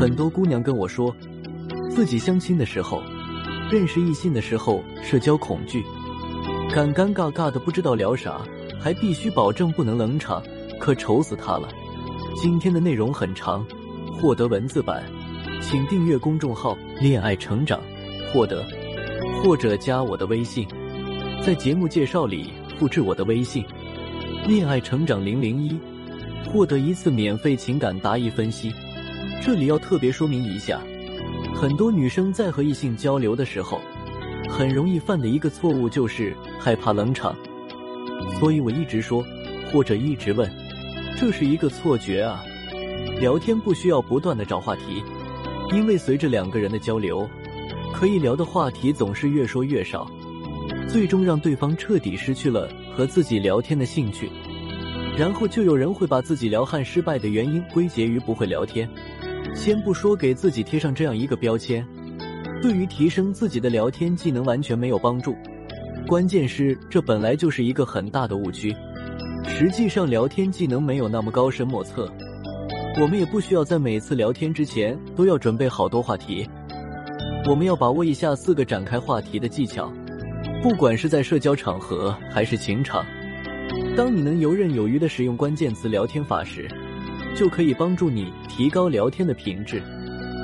很多姑娘跟我说，自己相亲的时候、认识异性的时候，社交恐惧，尴尴尬尬的不知道聊啥，还必须保证不能冷场，可愁死她了。今天的内容很长，获得文字版，请订阅公众号“恋爱成长”，获得或者加我的微信，在节目介绍里复制我的微信“恋爱成长零零一”，获得一次免费情感答疑分析。这里要特别说明一下，很多女生在和异性交流的时候，很容易犯的一个错误就是害怕冷场。所以我一直说，或者一直问，这是一个错觉啊！聊天不需要不断的找话题，因为随着两个人的交流，可以聊的话题总是越说越少，最终让对方彻底失去了和自己聊天的兴趣。然后就有人会把自己撩汉失败的原因归结于不会聊天。先不说给自己贴上这样一个标签，对于提升自己的聊天技能完全没有帮助。关键是这本来就是一个很大的误区。实际上，聊天技能没有那么高深莫测。我们也不需要在每次聊天之前都要准备好多话题。我们要把握以下四个展开话题的技巧，不管是在社交场合还是情场，当你能游刃有余的使用关键词聊天法时。就可以帮助你提高聊天的品质，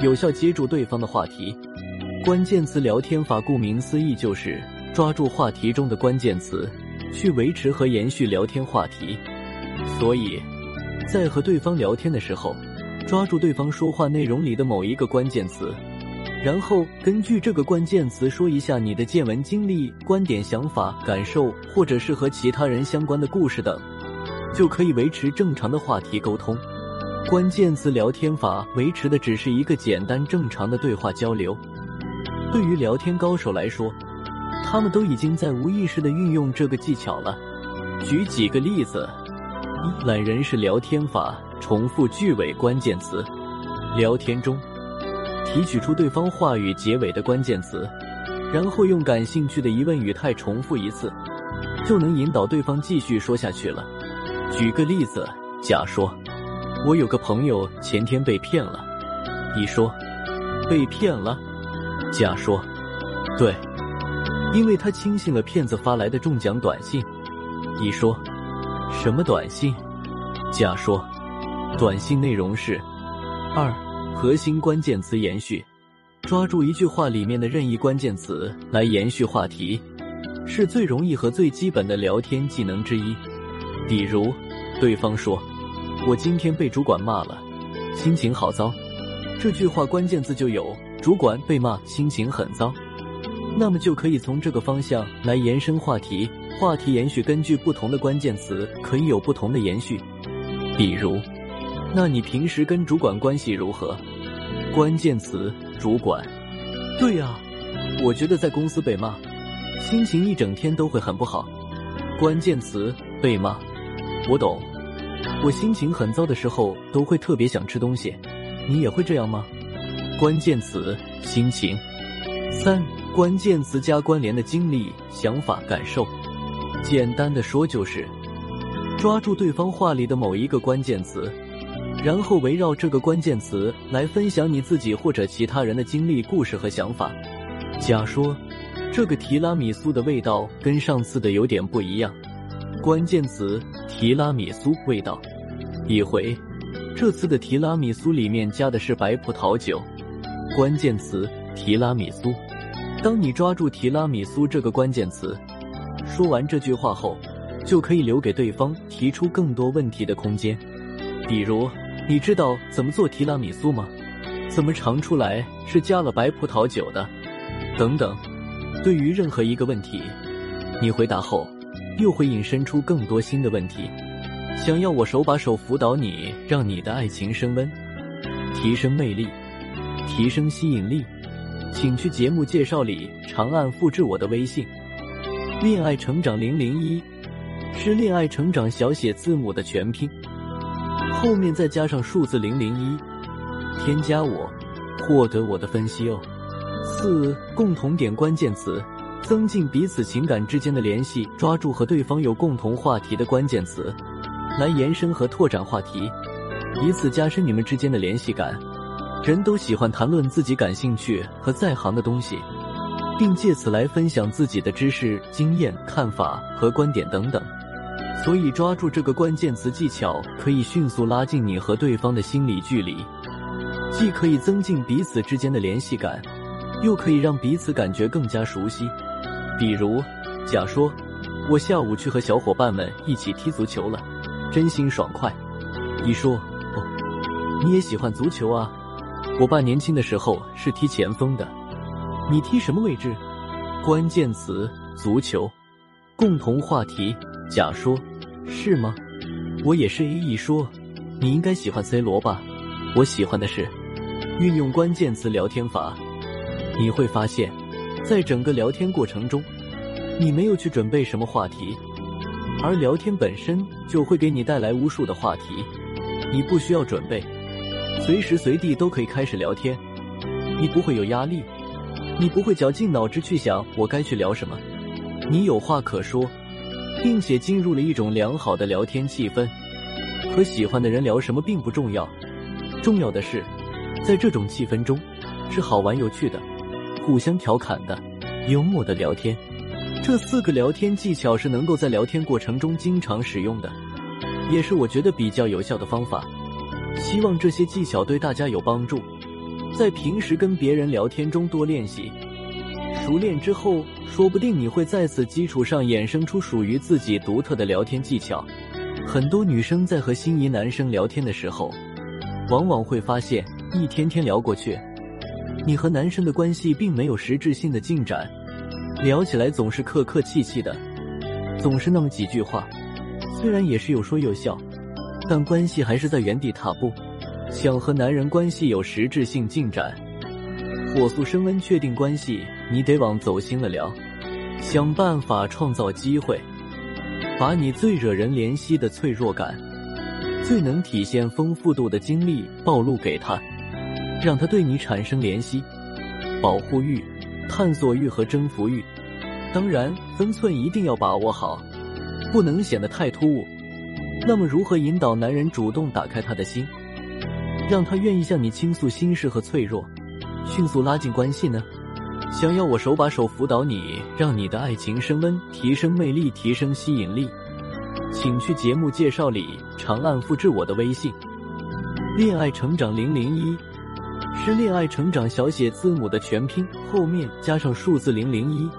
有效接住对方的话题。关键词聊天法顾名思义就是抓住话题中的关键词，去维持和延续聊天话题。所以，在和对方聊天的时候，抓住对方说话内容里的某一个关键词，然后根据这个关键词说一下你的见闻、经历、观点、想法、感受，或者是和其他人相关的故事等，就可以维持正常的话题沟通。关键词聊天法维持的只是一个简单正常的对话交流。对于聊天高手来说，他们都已经在无意识的运用这个技巧了。举几个例子：懒人式聊天法，重复句尾关键词。聊天中，提取出对方话语结尾的关键词，然后用感兴趣的疑问语态重复一次，就能引导对方继续说下去了。举个例子，假说。我有个朋友前天被骗了，一说被骗了，甲说对，因为他轻信了骗子发来的中奖短信。乙说什么短信？甲说短信内容是二核心关键词延续，抓住一句话里面的任意关键词来延续话题，是最容易和最基本的聊天技能之一。比如对方说。我今天被主管骂了，心情好糟。这句话关键字就有主管被骂，心情很糟。那么就可以从这个方向来延伸话题，话题延续根据不同的关键词可以有不同的延续。比如，那你平时跟主管关系如何？关键词主管。对呀，我觉得在公司被骂，心情一整天都会很不好。关键词被骂，我懂。我心情很糟的时候，都会特别想吃东西。你也会这样吗？关键词：心情。三、关键词加关联的经历、想法、感受。简单的说，就是抓住对方话里的某一个关键词，然后围绕这个关键词来分享你自己或者其他人的经历、故事和想法。假说，这个提拉米苏的味道跟上次的有点不一样。关键词：提拉米苏味道。一回，这次的提拉米苏里面加的是白葡萄酒。关键词：提拉米苏。当你抓住提拉米苏这个关键词，说完这句话后，就可以留给对方提出更多问题的空间。比如，你知道怎么做提拉米苏吗？怎么尝出来是加了白葡萄酒的？等等。对于任何一个问题，你回答后。又会引申出更多新的问题。想要我手把手辅导你，让你的爱情升温，提升魅力，提升吸引力，请去节目介绍里长按复制我的微信“恋爱成长零零一”，是恋爱成长小写字母的全拼，后面再加上数字零零一，添加我，获得我的分析哦。四、共同点关键词。增进彼此情感之间的联系，抓住和对方有共同话题的关键词，来延伸和拓展话题，以此加深你们之间的联系感。人都喜欢谈论自己感兴趣和在行的东西，并借此来分享自己的知识、经验、看法和观点等等。所以，抓住这个关键词技巧，可以迅速拉近你和对方的心理距离，既可以增进彼此之间的联系感，又可以让彼此感觉更加熟悉。比如，甲说：“我下午去和小伙伴们一起踢足球了，真心爽快。”乙说：“哦，你也喜欢足球啊？我爸年轻的时候是踢前锋的，你踢什么位置？”关键词：足球。共同话题：甲说。是吗？我也是。A E 说：“你应该喜欢 C 罗吧？我喜欢的是运用关键词聊天法。你会发现，在整个聊天过程中，你没有去准备什么话题，而聊天本身就会给你带来无数的话题。你不需要准备，随时随地都可以开始聊天。你不会有压力，你不会绞尽脑汁去想我该去聊什么。你有话可说。”并且进入了一种良好的聊天气氛，和喜欢的人聊什么并不重要，重要的是，在这种气氛中，是好玩有趣的，互相调侃的，幽默的聊天。这四个聊天技巧是能够在聊天过程中经常使用的，也是我觉得比较有效的方法。希望这些技巧对大家有帮助，在平时跟别人聊天中多练习。熟练之后，说不定你会在此基础上衍生出属于自己独特的聊天技巧。很多女生在和心仪男生聊天的时候，往往会发现，一天天聊过去，你和男生的关系并没有实质性的进展，聊起来总是客客气气的，总是那么几句话，虽然也是有说有笑，但关系还是在原地踏步。想和男人关系有实质性进展，火速升温，确定关系。你得往走心了聊，想办法创造机会，把你最惹人怜惜的脆弱感、最能体现丰富度的经历暴露给他，让他对你产生怜惜、保护欲、探索欲和征服欲。当然，分寸一定要把握好，不能显得太突兀。那么，如何引导男人主动打开他的心，让他愿意向你倾诉心事和脆弱，迅速拉近关系呢？想要我手把手辅导你，让你的爱情升温，提升魅力，提升吸引力，请去节目介绍里长按复制我的微信“恋爱成长零零一”，是恋爱成长小写字母的全拼，后面加上数字零零一，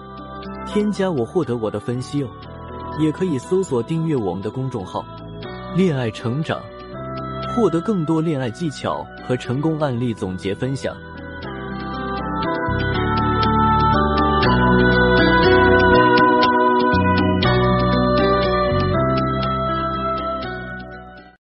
添加我获得我的分析哦。也可以搜索订阅我们的公众号“恋爱成长”，获得更多恋爱技巧和成功案例总结分享。